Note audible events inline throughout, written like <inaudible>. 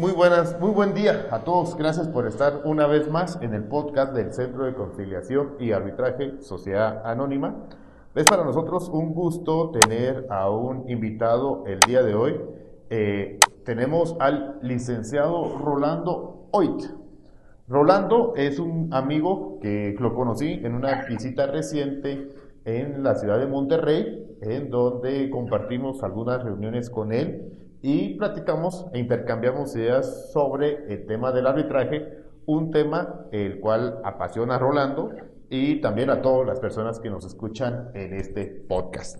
Muy buenas, muy buen día a todos. Gracias por estar una vez más en el podcast del Centro de Conciliación y Arbitraje Sociedad Anónima. Es para nosotros un gusto tener a un invitado el día de hoy. Eh, tenemos al licenciado Rolando Oit. Rolando es un amigo que lo conocí en una visita reciente en la ciudad de Monterrey, en donde compartimos algunas reuniones con él y platicamos e intercambiamos ideas sobre el tema del arbitraje, un tema el cual apasiona a Rolando y también a todas las personas que nos escuchan en este podcast.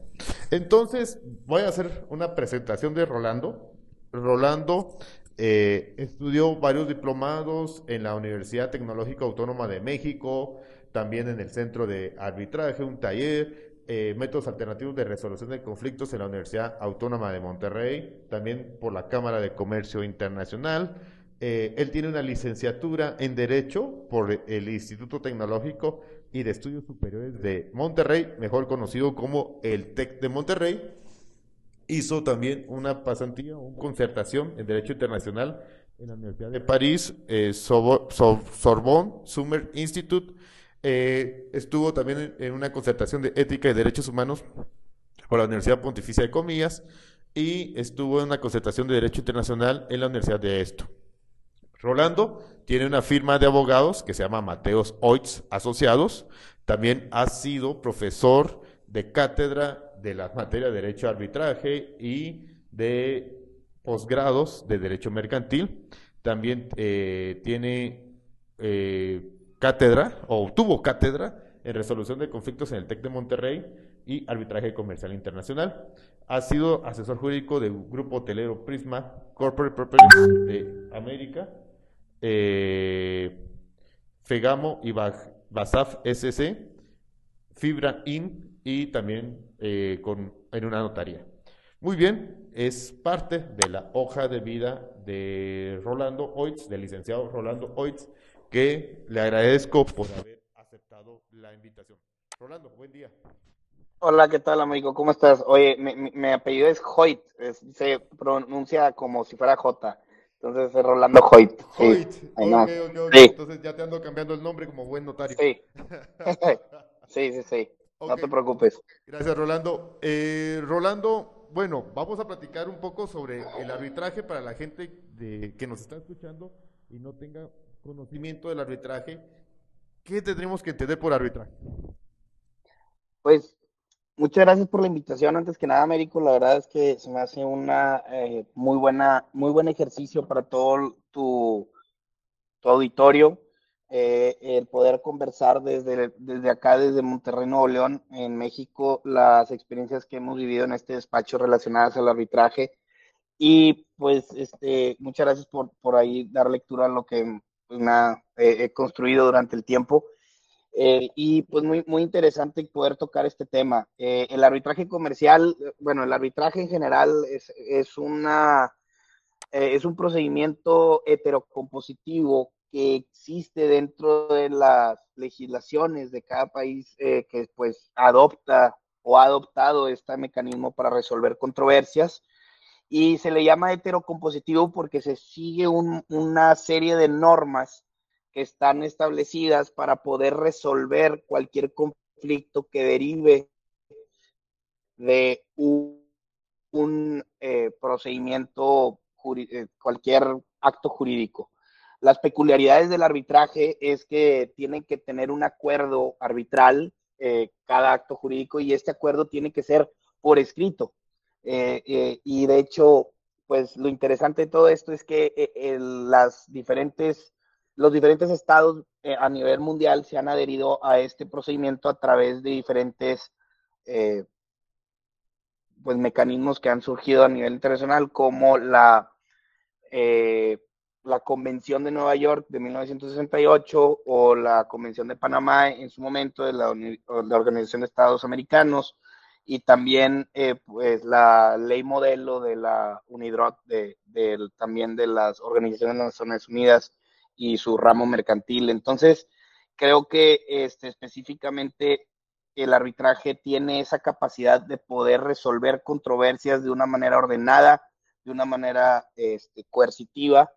Entonces, voy a hacer una presentación de Rolando. Rolando eh, estudió varios diplomados en la Universidad Tecnológica Autónoma de México, también en el Centro de Arbitraje, un taller, eh, métodos alternativos de resolución de conflictos en la Universidad Autónoma de Monterrey, también por la Cámara de Comercio Internacional. Eh, él tiene una licenciatura en Derecho por el Instituto Tecnológico y de Estudios Superiores de Monterrey, mejor conocido como el TEC de Monterrey. Hizo también una pasantía, una concertación en Derecho Internacional en la Universidad de París, eh, Sorbonne Summer Institute, eh, estuvo también en, una concertación de ética y derechos humanos por la Universidad Pontificia de Comillas y estuvo en una concertación de derecho internacional en la Universidad de Esto. Rolando tiene una firma de abogados que se llama Mateos Oitz Asociados. También ha sido profesor de cátedra de la materia de derecho a arbitraje y de posgrados de derecho mercantil. También eh, tiene eh, cátedra, o tuvo cátedra en resolución de conflictos en el TEC de Monterrey y arbitraje comercial internacional. Ha sido asesor jurídico del grupo hotelero Prisma Corporate Properties de América, eh, Fegamo y Basaf SC, Fibra IN y también eh, con, en una notaría. Muy bien, es parte de la hoja de vida de Rolando Oitz, del licenciado Rolando Oitz, que le agradezco por haber aceptado la invitación. Rolando, buen día. Hola, ¿qué tal, amigo? ¿Cómo estás? Oye, mi, apellido es Hoyt, se pronuncia como si fuera J. Entonces es Rolando Hoyt. Hoyt, sí. Entonces ya te ando cambiando el nombre como buen notario. Sí, <laughs> sí, sí, sí. No te preocupes. Gracias, Rolando. Eh, Rolando, bueno, vamos a platicar un poco sobre el arbitraje para la gente de, que nos está escuchando y no tenga conocimiento del arbitraje, ¿qué tendríamos que entender por arbitraje? Pues muchas gracias por la invitación. Antes que nada, Américo, la verdad es que se me hace una eh, muy buena, muy buen ejercicio para todo tu, tu auditorio. Eh, el poder conversar desde, desde acá, desde Monterrey, Nuevo León, en México, las experiencias que hemos vivido en este despacho relacionadas al arbitraje. Y pues, este, muchas gracias por, por ahí dar lectura a lo que pues nada, he construido durante el tiempo. Eh, y pues muy, muy interesante poder tocar este tema. Eh, el arbitraje comercial, bueno, el arbitraje en general es, es una, eh, es un procedimiento heterocompositivo que existe dentro de las legislaciones de cada país que pues adopta o ha adoptado este mecanismo para resolver controversias y se le llama heterocompositivo porque se sigue una serie de normas que están establecidas para poder resolver cualquier conflicto que derive de un, eh, procedimiento, eh, cualquier acto jurídico. Las peculiaridades del arbitraje es que tienen que tener un acuerdo arbitral eh, cada acto jurídico y este acuerdo tiene que ser por escrito. Eh, eh, y de hecho, pues lo interesante de todo esto es que eh, las diferentes, los diferentes estados a nivel mundial se han adherido a este procedimiento a través de diferentes pues, mecanismos que han surgido a nivel internacional, como la, la Convención de Nueva York de 1968 o la Convención de Panamá en su momento de la, de la Organización de Estados Americanos y también eh, pues la ley modelo de la UNIDROT, de, también de las Organizaciones de Naciones Unidas y su ramo mercantil. Entonces, creo que este, específicamente el arbitraje tiene esa capacidad de poder resolver controversias de una manera ordenada, de una manera este, coercitiva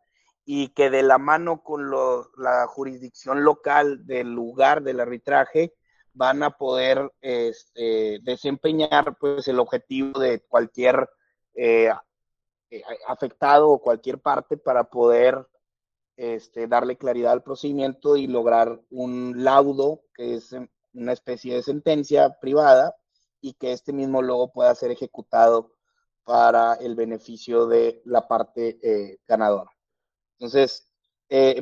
y que de la mano con la jurisdicción local del lugar del arbitraje van a poder este, desempeñar pues el objetivo de cualquier eh, eh, afectado o cualquier parte para poder este, darle claridad al procedimiento y lograr un laudo que es una especie de sentencia privada y que este mismo luego pueda ser ejecutado para el beneficio de la parte eh, ganadora. Entonces,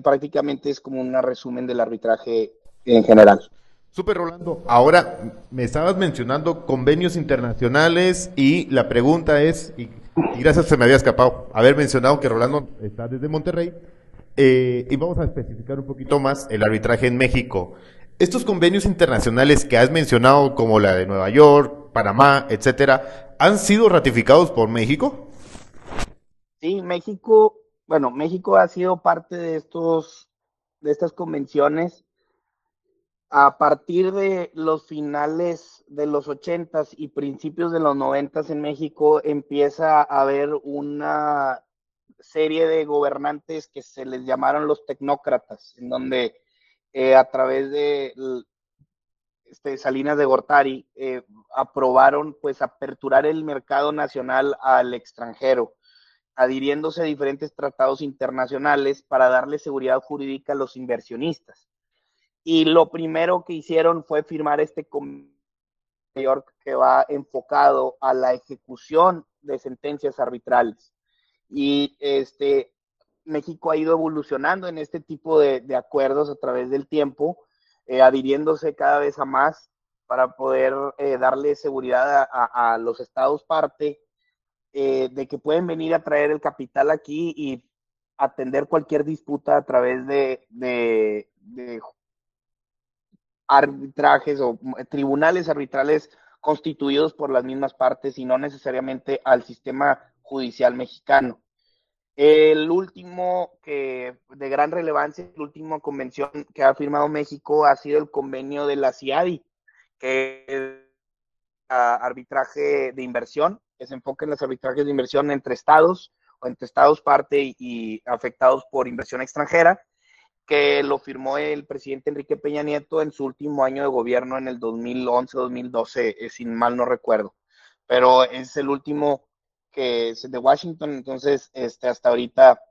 prácticamente es como un resumen del arbitraje en general. Super Rolando. Ahora me estabas mencionando convenios internacionales y la pregunta es, y, gracias se me había escapado haber mencionado que Rolando está desde Monterrey, eh, y vamos a especificar un poquito más el arbitraje en México. Estos convenios internacionales que has mencionado, como la de Nueva York, Panamá, etcétera, ¿han sido ratificados por México? Sí, México bueno, México ha sido parte de estos, de estas convenciones a partir de los finales de los ochentas y principios de los noventas en México empieza a haber una serie de gobernantes que se les llamaron los tecnócratas, en donde eh, a través de este, Salinas de Gortari eh, aprobaron pues aperturar el mercado nacional al extranjero adhiriéndose a diferentes tratados internacionales para darle seguridad jurídica a los inversionistas. Y lo primero que hicieron fue firmar este convenio que va enfocado a la ejecución de sentencias arbitrales. Y este, México ha ido evolucionando en este tipo de, acuerdos a través del tiempo, eh, adhiriéndose cada vez a más para poder eh, darle seguridad a, los estados parte eh, de que pueden venir a traer el capital aquí y atender cualquier disputa a través de, de, arbitrajes o tribunales arbitrales constituidos por las mismas partes y no necesariamente al sistema judicial mexicano. El último que de gran relevancia, la última convención que ha firmado México ha sido el convenio de la CIADI, que es arbitraje de inversión, que se enfoca en los arbitrajes de inversión entre estados o entre estados parte y, afectados por inversión extranjera, que lo firmó el presidente Enrique Peña Nieto en su último año de gobierno en el 2011-2012, eh, sin mal no recuerdo. Pero es el último que es de Washington, entonces este, hasta ahorita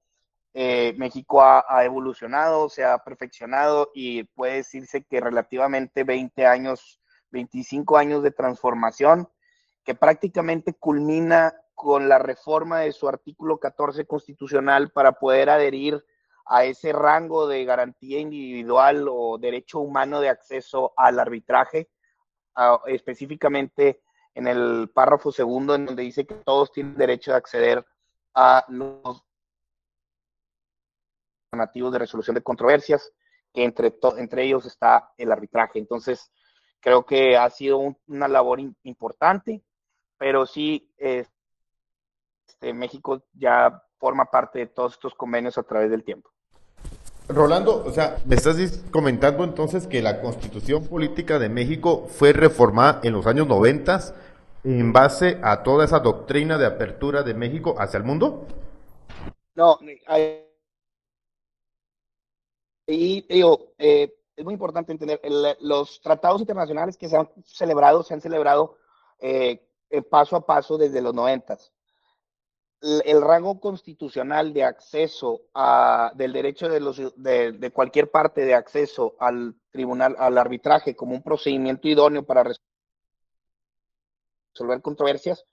eh, México ha, ha, evolucionado, se ha perfeccionado y puede decirse que relativamente 20 años, 25 años de transformación que prácticamente culmina con la reforma de su artículo 14 constitucional para poder adherir a ese rango de garantía individual o derecho humano de acceso al arbitraje, específicamente en el párrafo segundo, en donde dice que todos tienen derecho de acceder a los alternativos de resolución de controversias, que entre, entre ellos está el arbitraje. Entonces, creo que ha sido una labor importante pero sí, este, México ya forma parte de todos estos convenios a través del tiempo. Rolando, o sea, me estás comentando entonces que la constitución política de México fue reformada en los años 90 en base a toda esa doctrina de apertura de México hacia el mundo? No, y digo, eh, es muy importante entender, los tratados internacionales que se han celebrado, se han celebrado eh, paso a paso desde los noventas. El, rango constitucional de acceso a, del derecho de, los, de, cualquier parte de acceso al tribunal, al arbitraje como un procedimiento idóneo para resolver controversias,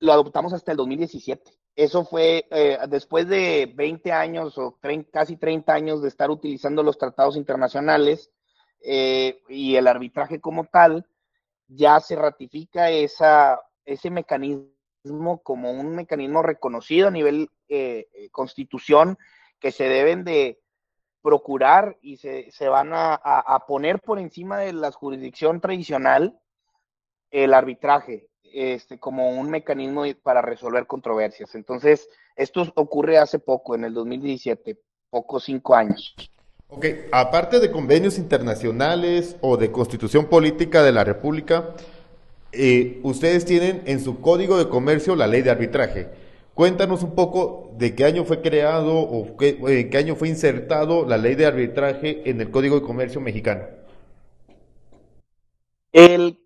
lo adoptamos hasta el 2017. Eso fue eh, después de 20 años o casi 30 años de estar utilizando los tratados internacionales eh, y el arbitraje como tal, ya se ratifica esa, ese mecanismo como un mecanismo reconocido a nivel eh, eh, constitución que se deben de procurar y se, van a, poner por encima de la jurisdicción tradicional el arbitraje este, como un mecanismo para resolver controversias. Entonces, esto ocurre hace poco, en el 2017, pocos cinco años. Ok, aparte de convenios internacionales o de constitución política de la República, eh, ustedes tienen en su código de comercio la ley de arbitraje. Cuéntanos un poco de qué año fue creado o qué, en qué año fue insertado la ley de arbitraje en el Código de Comercio mexicano. El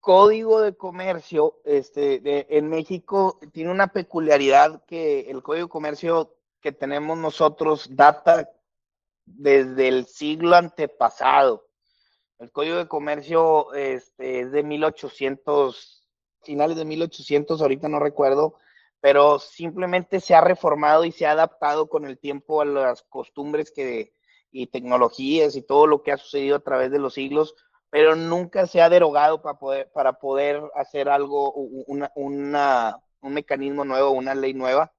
Código de Comercio este, en México tiene una peculiaridad que el Código de Comercio que tenemos nosotros data desde el siglo antepasado. El Código de Comercio este, es de 1800, finales de 1800, ahorita no recuerdo, pero simplemente se ha reformado y se ha adaptado con el tiempo a las costumbres que, y tecnologías y todo lo que ha sucedido a través de los siglos, pero nunca se ha derogado para poder, para poder hacer algo, una, una, un mecanismo nuevo, una ley nueva.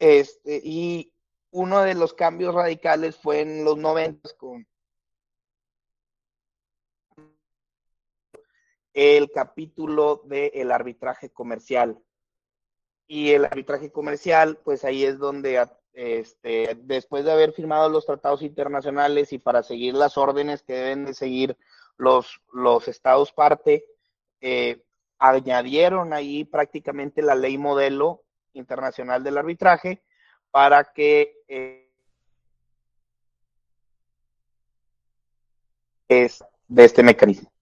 Este, y uno de los cambios radicales fue en los 90 con el capítulo del arbitraje comercial y el arbitraje comercial, pues ahí es donde este, después de haber firmado los tratados internacionales y para seguir las órdenes que deben de seguir los, los estados parte, eh, añadieron ahí prácticamente la ley modelo internacional del arbitraje para que eh, es de este mecanismo.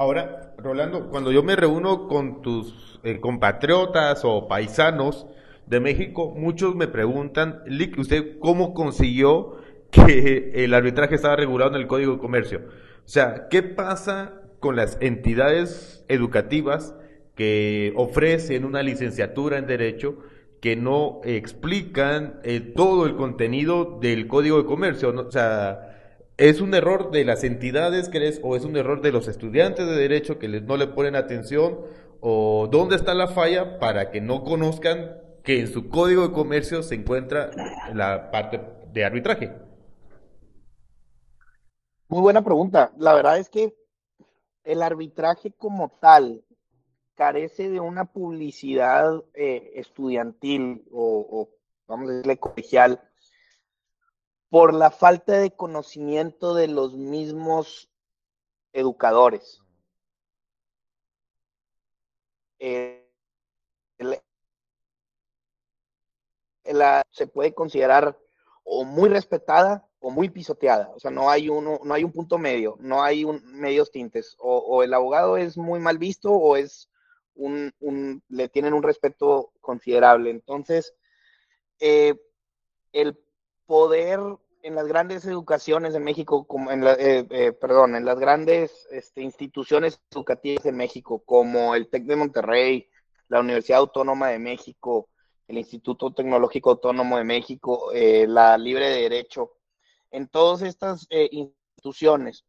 Ahora, Rolando, cuando yo me reúno con tus eh, compatriotas o paisanos de México, muchos me preguntan, Lick, ¿usted cómo consiguió que el arbitraje estaba regulado en el Código de Comercio? O sea, ¿qué pasa con las entidades educativas que ofrecen una licenciatura en Derecho que no explican eh, todo el contenido del Código de Comercio? O sea, ¿Es un error de las entidades, crees, o es un error de los estudiantes de derecho que no le ponen atención? ¿O dónde está la falla para que no conozcan que en su código de comercio se encuentra la parte de arbitraje? Muy buena pregunta. La verdad es que el arbitraje como tal carece de una publicidad eh, estudiantil o, o, vamos a decirle, colegial por la falta de conocimiento de los mismos educadores. Eh, se puede considerar o muy respetada o muy pisoteada. O sea, no hay, uno, no hay un punto medio, no hay un, medios tintes. O, el abogado es muy mal visto o es un, le tienen un respeto considerable. Entonces, eh, el poder en las grandes educaciones de México, como en la, eh, eh, perdón, en las grandes este, instituciones educativas de México, como el TEC de Monterrey, la Universidad Autónoma de México, el Instituto Tecnológico Autónomo de México, eh, la Libre de Derecho, en todas estas instituciones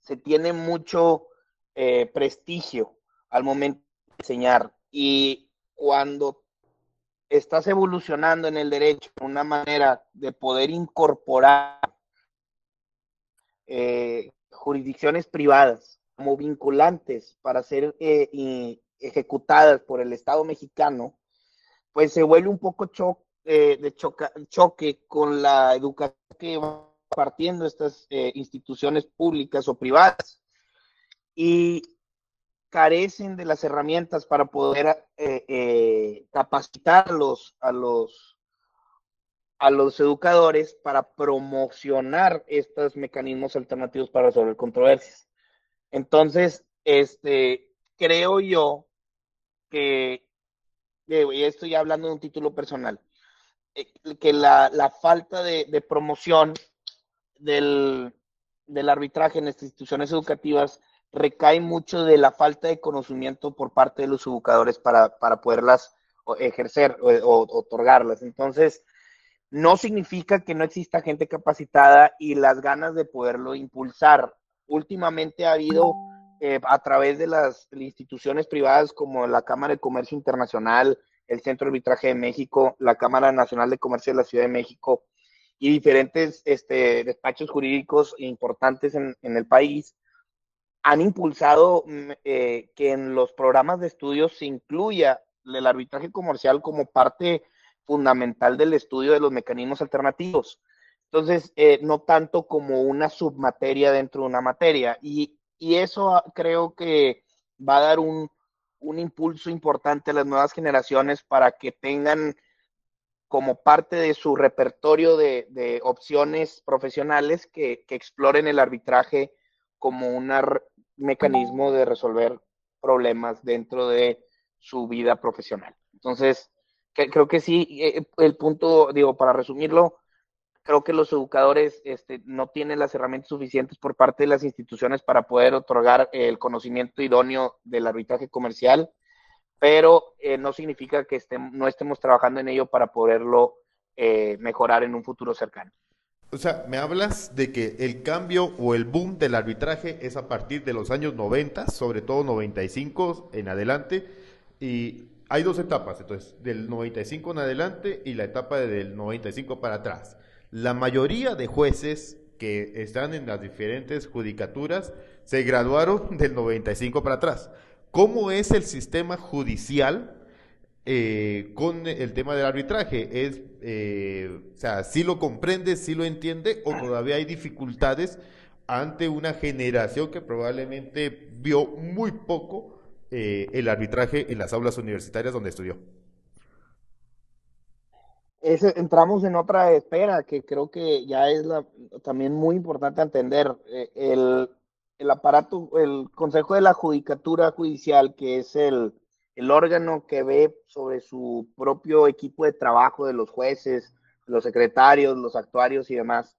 se tiene mucho prestigio al momento de enseñar. Y cuando estás evolucionando en el derecho, una manera de poder incorporar eh, jurisdicciones privadas como vinculantes para ser eh, ejecutadas por el Estado mexicano, pues se vuelve un poco eh, de choque con la educación que van partiendo estas instituciones públicas o privadas. Y carecen de las herramientas para poder eh, eh, capacitarlos a los a los educadores para promocionar estos mecanismos alternativos para resolver controversias. Entonces, este, creo yo que, y estoy hablando de un título personal, eh, que la, la falta de, promoción del, del arbitraje en las instituciones educativas recae mucho de la falta de conocimiento por parte de los educadores para, para poderlas ejercer o, otorgarlas. Entonces, no significa que no exista gente capacitada y las ganas de poderlo impulsar. Últimamente ha habido eh, a través de las instituciones privadas como la Cámara de Comercio Internacional, el Centro de Arbitraje de México, la Cámara Nacional de Comercio de la Ciudad de México y diferentes este, despachos jurídicos importantes en, en el país, han impulsado mm, eh, que en los programas de estudios se incluya el arbitraje comercial como parte fundamental del estudio de los mecanismos alternativos. Entonces, eh, no tanto como una submateria dentro de una materia. Y, eso ah, creo que va a dar un, un impulso importante a las nuevas generaciones para que tengan como parte de su repertorio de, opciones profesionales que, exploren el arbitraje como un mecanismo de resolver problemas dentro de su vida profesional. Entonces, creo que sí, eh, el punto, digo, para resumirlo, creo que los educadores este, no tienen las herramientas suficientes por parte de las instituciones para poder otorgar el conocimiento idóneo del arbitraje comercial, pero eh, no significa que no estemos trabajando en ello para poderlo eh, mejorar en un futuro cercano. O sea, me hablas de que el cambio o el boom del arbitraje es a partir de los años 90, sobre todo 95 en adelante, y hay dos etapas, entonces, del 95 en adelante y la etapa del 95 para atrás. La mayoría de jueces que están en las diferentes judicaturas se graduaron <laughs> del 95 para atrás. ¿Cómo es el sistema judicial eh, con el tema del arbitraje? ¿Es, eh, o sea, si lo comprende, si lo entiende o todavía hay dificultades ante una generación que probablemente vio muy poco eh, el arbitraje en las aulas universitarias donde estudió? entramos en otra espera que creo que ya es la, también muy importante entender. Eh, el, el, aparato, el Consejo de la Judicatura Judicial, que es el, el órgano que ve sobre su propio equipo de trabajo de los jueces, los secretarios, los actuarios y demás,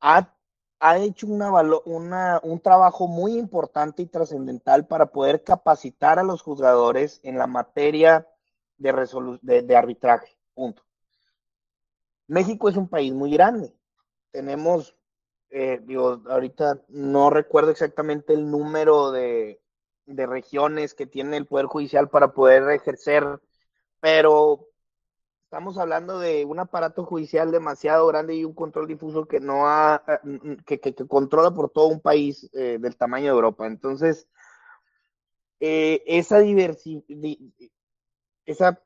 ha, ha hecho una, una, un trabajo muy importante y trascendental para poder capacitar a los juzgadores en la materia de, de, arbitraje. Punto. México es un país muy grande. Tenemos, eh, digo, ahorita no recuerdo exactamente el número de, de regiones que tiene el Poder Judicial para poder ejercer, pero estamos hablando de un aparato judicial demasiado grande y un control difuso que no ha, eh, que, que, controla por todo un país eh, del tamaño de Europa. Entonces, esa diversidad, esa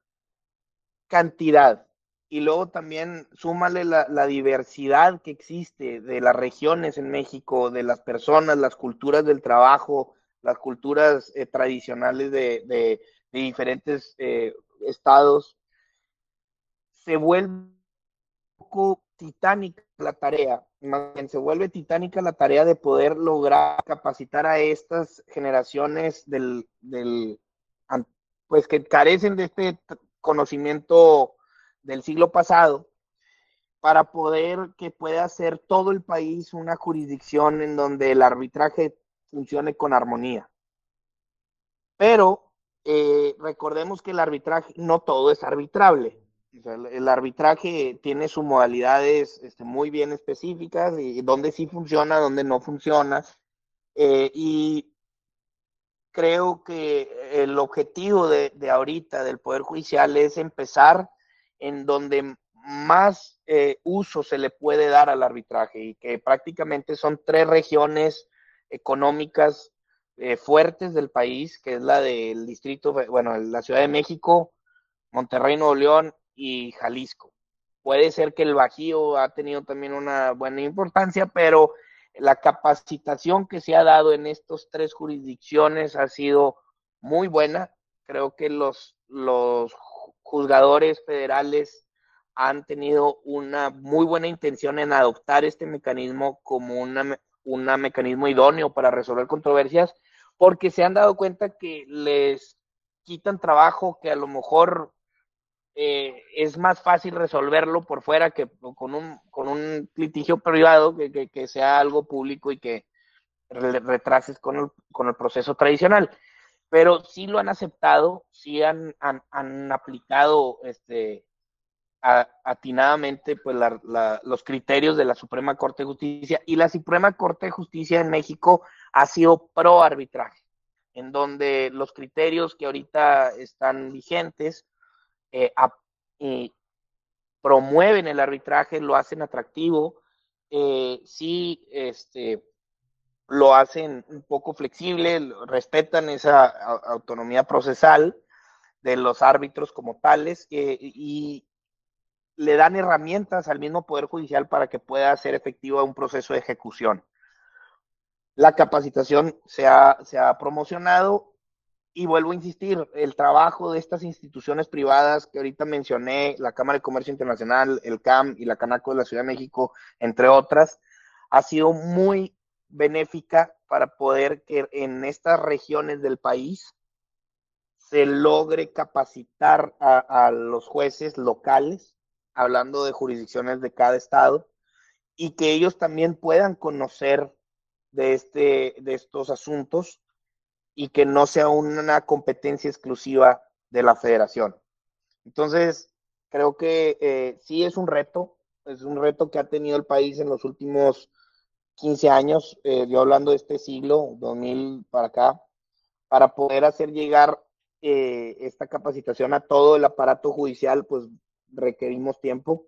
cantidad. Y luego también súmale la, diversidad que existe de las regiones en México, de las personas, las culturas del trabajo, las culturas eh, tradicionales de, diferentes eh, estados. Se vuelve un poco titánica la tarea, más bien se vuelve titánica la tarea de poder lograr capacitar a estas generaciones del, del pues que carecen de este conocimiento del siglo pasado para poder que pueda ser todo el país una jurisdicción en donde el arbitraje funcione con armonía. Pero eh, recordemos que el arbitraje, no todo es arbitrable. el, arbitraje tiene sus modalidades este, muy bien específicas y donde sí funciona, donde no funciona. Eh, y creo que el objetivo de, ahorita del Poder Judicial es empezar en donde más eh, uso se le puede dar al arbitraje y que prácticamente son tres regiones económicas eh, fuertes del país, que es la del distrito, bueno, la Ciudad de México, Monterrey, Nuevo León y Jalisco. Puede ser que el Bajío ha tenido también una buena importancia, pero la capacitación que se ha dado en estas tres jurisdicciones ha sido muy buena. Creo que los, los juzgadores federales han tenido una muy buena intención en adoptar este mecanismo como una, un mecanismo idóneo para resolver controversias, porque se han dado cuenta que les quitan trabajo que a lo mejor eh, es más fácil resolverlo por fuera que con un, con un litigio privado que, que, sea algo público y que retrases con el, con el proceso tradicional. Pero sí lo han aceptado, sí han, han, han aplicado este, atinadamente pues, la, los criterios de la Suprema Corte de Justicia y la Suprema Corte de Justicia en México ha sido pro arbitraje, en donde los criterios que ahorita están vigentes eh, promueven el arbitraje, lo hacen atractivo, eh, sí este, lo hacen un poco flexible, respetan esa autonomía procesal de los árbitros como tales eh, y le dan herramientas al mismo Poder Judicial para que pueda ser efectivo un proceso de ejecución. La capacitación se ha, se ha promocionado y vuelvo a insistir, el trabajo de estas instituciones privadas que ahorita mencioné, la Cámara de Comercio Internacional, el CAM y la Canaco de la Ciudad de México, entre otras, ha sido muy benéfica para poder que en estas regiones del país se logre capacitar a, a los jueces locales, hablando de jurisdicciones de cada estado, y que ellos también puedan conocer de, este, de estos asuntos y que no sea una competencia exclusiva de la federación. Entonces, creo que eh, sí es un reto, es un reto que ha tenido el país en los últimos 15 años, eh, yo hablando de este siglo, 2000 para acá, para poder hacer llegar eh, esta capacitación a todo el aparato judicial, pues requerimos tiempo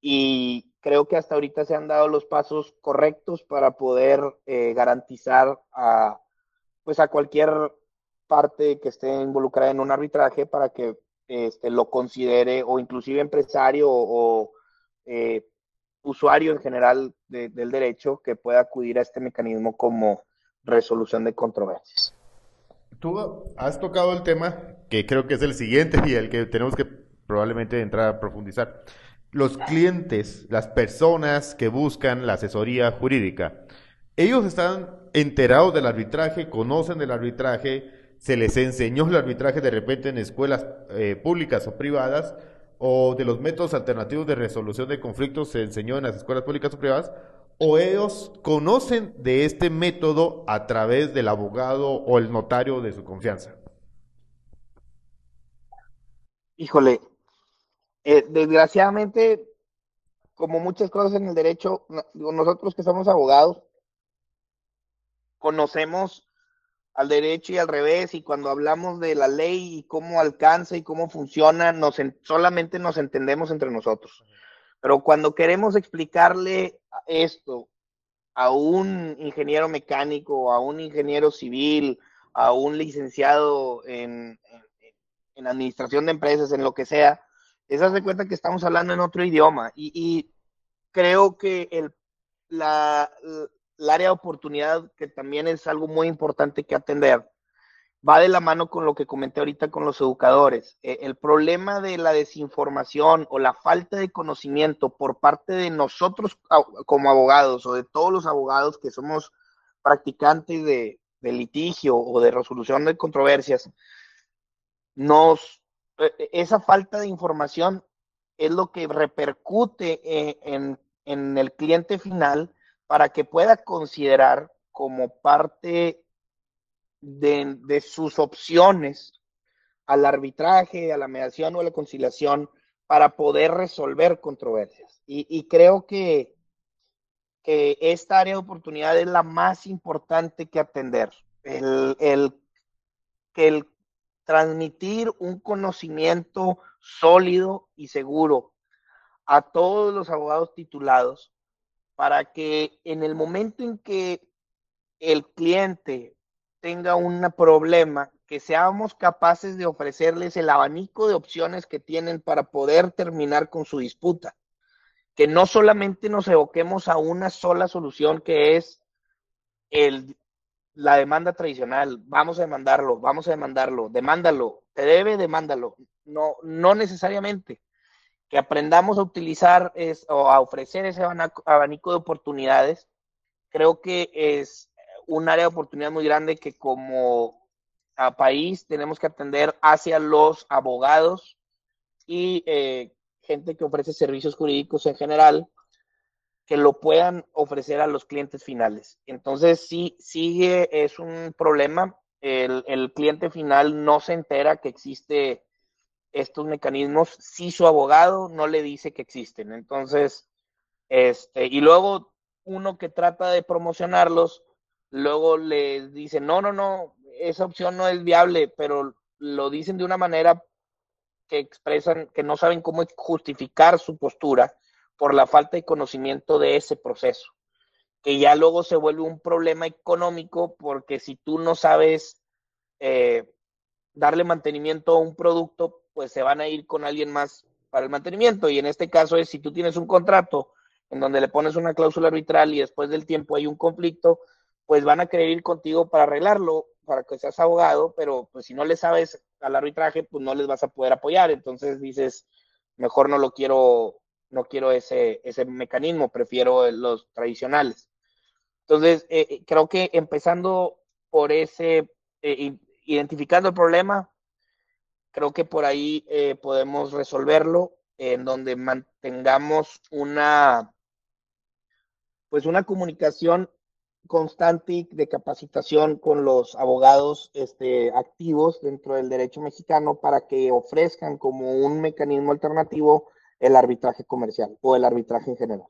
y creo que hasta ahorita se han dado los pasos correctos para poder eh, garantizar a, pues a cualquier parte que esté involucrada en un arbitraje para que este, lo considere o inclusive empresario o, eh, usuario en general del derecho que pueda acudir a este mecanismo como resolución de controversias. Tú has tocado el tema que creo que es el siguiente y el que tenemos que probablemente entrar a profundizar los clientes, las personas que buscan la asesoría jurídica, ellos están enterados del arbitraje, conocen del arbitraje, se les enseñó el arbitraje de repente en escuelas eh, públicas o privadas, o de los métodos alternativos de resolución de conflictos se enseñó en las escuelas públicas o privadas, o ellos conocen de este método a través del abogado o el notario de su confianza. Híjole, eh, desgraciadamente, como muchas cosas en el derecho, nosotros que somos abogados, conocemos al derecho y al revés, y cuando hablamos de la ley y cómo alcanza y cómo funciona, nos solamente nos entendemos entre nosotros. Pero cuando queremos explicarle esto a un ingeniero mecánico, a un ingeniero civil, a un licenciado en, en administración de empresas, en lo que sea, es hace cuenta que estamos hablando en otro idioma y, creo que el, la, área de oportunidad, que también es algo muy importante que atender, va de la mano con lo que comenté ahorita con los educadores. E, el problema de la desinformación o la falta de conocimiento por parte de nosotros como abogados o de todos los abogados que somos practicantes de, litigio o de resolución de controversias, nos esa falta de información es lo que repercute eh, en, el cliente final para que pueda considerar como parte de, sus opciones al arbitraje, a la mediación o a la conciliación para poder resolver controversias. Y, creo que, esta área de oportunidad es la más importante que atender. El, el transmitir un conocimiento sólido y seguro a todos los abogados titulados para que en el momento en que el cliente tenga un problema, que seamos capaces de ofrecerles el abanico de opciones que tienen para poder terminar con su disputa. Que no solamente nos evoquemos a una sola solución que es el la demanda tradicional, vamos a demandarlo, vamos a demandarlo, demándalo, te debe, demándalo. No, no necesariamente. Que aprendamos a utilizar es, o a ofrecer ese abanico de oportunidades, creo que es un área de oportunidad muy grande que como país tenemos que atender hacia los abogados y eh, gente que ofrece servicios jurídicos en general, que lo puedan ofrecer a los clientes finales. Entonces, sí, sigue, es un problema. El, cliente final no se entera que existe estos mecanismos si su abogado no le dice que existen. Entonces, este, y luego uno que trata de promocionarlos, luego les dice, no, no, no, esa opción no es viable, pero lo dicen de una manera que expresan que no saben cómo justificar su postura por la falta de conocimiento de ese proceso, que ya luego se vuelve un problema económico porque si tú no sabes eh, darle mantenimiento a un producto, pues se van a ir con alguien más para el mantenimiento. Y en este caso es si tú tienes un contrato en donde le pones una cláusula arbitral y después del tiempo hay un conflicto, pues van a querer ir contigo para arreglarlo para que seas abogado, pero pues si no le sabes al arbitraje, pues no les vas a poder apoyar. Entonces dices, mejor no lo quiero, no quiero ese, ese mecanismo, prefiero los tradicionales. Entonces, eh, eh, creo que empezando por ese, eh, identificando el problema, creo que por ahí podemos resolverlo, en donde mantengamos una, pues una comunicación constante de capacitación con los abogados este, activos dentro del derecho mexicano para que ofrezcan como un mecanismo alternativo el arbitraje comercial o el arbitraje en general.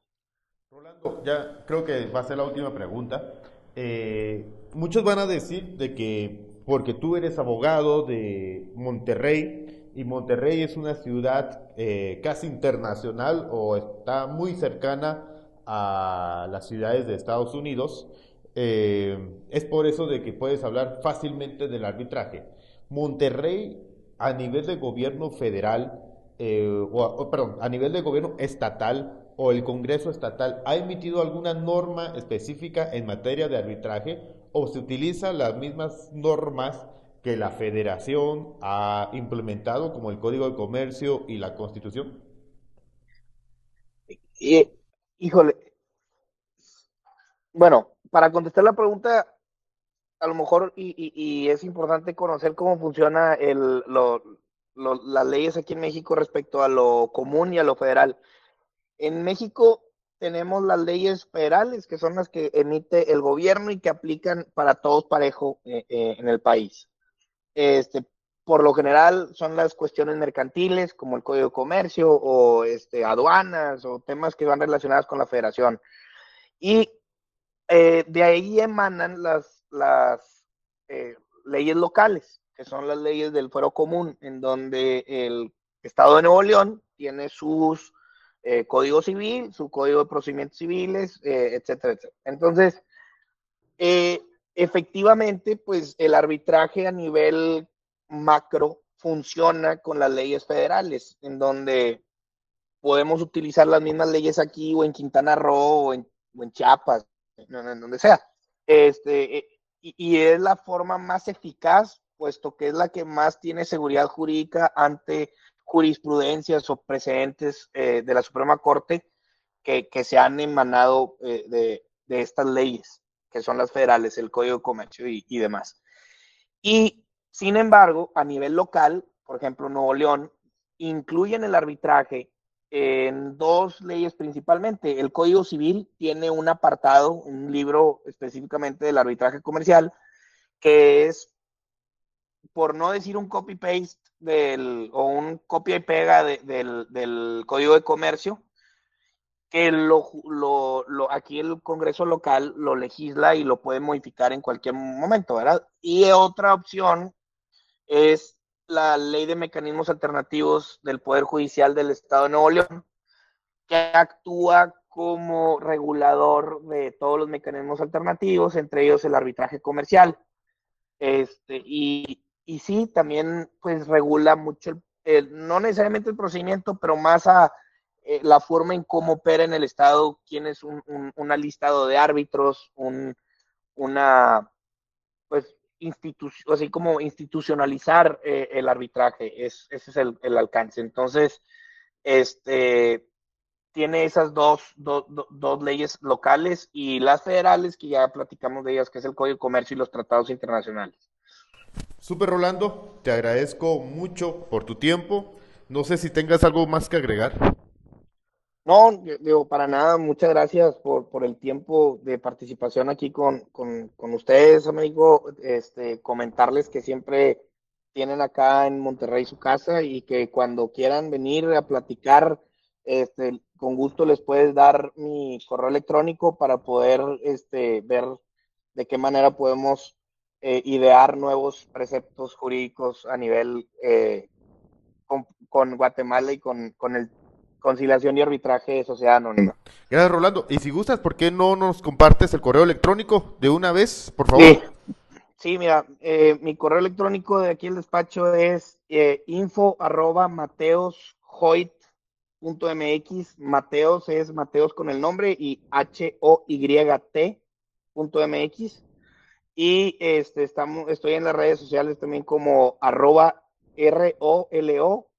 Rolando, ya creo que va a ser la última pregunta. Eh, muchos van a decir de que porque tú eres abogado de Monterrey y Monterrey es una ciudad eh, casi internacional o está muy cercana a las ciudades de Estados Unidos, eh, es por eso de que puedes hablar fácilmente del arbitraje. Monterrey, a nivel de gobierno federal, o, perdón, a nivel de gobierno estatal, o el Congreso Estatal ha emitido alguna norma específica en materia de arbitraje o se utilizan las mismas normas que la Federación ha implementado, como el Código de Comercio y la Constitución? híjole, bueno, para contestar la pregunta, a lo mejor, y, es importante conocer cómo funciona el, las leyes aquí en México respecto a lo común y a lo federal. En México tenemos las leyes federales, que son las que emite el gobierno y que aplican para todos parejo eh, eh, en el país. Este, por lo general son las cuestiones mercantiles, como el Código de Comercio o este, aduanas o temas que van relacionados con la federación. Y eh, de ahí emanan las leyes locales, que son las leyes del fuero común, en donde el Estado de Nuevo León tiene sus eh, código civil, su código de procedimientos civiles, eh, etcétera, etcétera. Entonces, eh, efectivamente, pues el arbitraje a nivel macro funciona con las leyes federales, en donde podemos utilizar las mismas leyes aquí o en Quintana Roo o en, Chiapas, en, donde sea. Este, y, y es la forma más eficaz, puesto que es la que más tiene seguridad jurídica ante jurisprudencias o precedentes eh, de la Suprema Corte que, se han emanado eh, de, estas leyes, que son las federales, el Código de Comercio y, demás. Y, sin embargo, a nivel local, por ejemplo, Nuevo León, incluyen el arbitraje en dos leyes principalmente. El Código Civil tiene un apartado, un libro específicamente del arbitraje comercial, que es, por no decir un copy-paste, o un copia y pega del, código de comercio, que lo, lo, aquí el Congreso local lo legisla y lo puede modificar en cualquier momento, ¿verdad? Y otra opción es la ley de mecanismos alternativos del Poder Judicial del Estado de Nuevo León, que actúa como regulador de todos los mecanismos alternativos, entre ellos el arbitraje comercial. Este, y, y sí, también pues regula mucho, el, no necesariamente el procedimiento, pero más a eh, la forma en cómo opera en el Estado, quién es un, un listado de árbitros, un, una, pues, institución, así como institucionalizar eh, el arbitraje, es, ese es el, alcance. Entonces, este, tiene esas dos, dos leyes locales y las federales, que ya platicamos de ellas, que es el Código de Comercio y los tratados internacionales. Super Rolando, te agradezco mucho por tu tiempo. No sé si tengas algo más que agregar. No, digo, para nada, muchas gracias por, por el tiempo de participación aquí con, ustedes, amigo. Este, comentarles que siempre tienen acá en Monterrey su casa y que cuando quieran venir a platicar, este, con gusto les puedes dar mi correo electrónico para poder este, ver de qué manera podemos eh, idear nuevos preceptos jurídicos a nivel eh, con, Guatemala y con, con el conciliación y arbitraje de sociedad anónima. Gracias, Rolando. Y si gustas, ¿por qué no nos compartes el correo electrónico de una vez, por favor? Sí, mira, eh, mi correo electrónico de aquí el despacho es info arroba mateoshoit punto mx. Mateos es Mateos con el nombre y H-O-Y-T punto mx. Y este, estamos, estoy en las redes sociales también como arroba R-O-L-O-H-O-Y-T.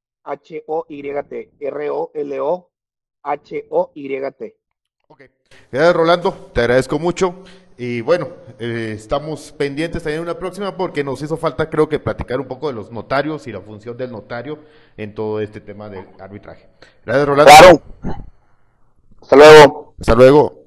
R-O-L-O-H-O-Y-T. Ok. Gracias, Rolando. Te agradezco mucho. Y bueno, eh, estamos pendientes también en una próxima porque nos hizo falta, creo que, platicar un poco de los notarios y la función del notario en todo este tema del arbitraje. Gracias, Rolando. Claro. Hasta luego. Hasta luego.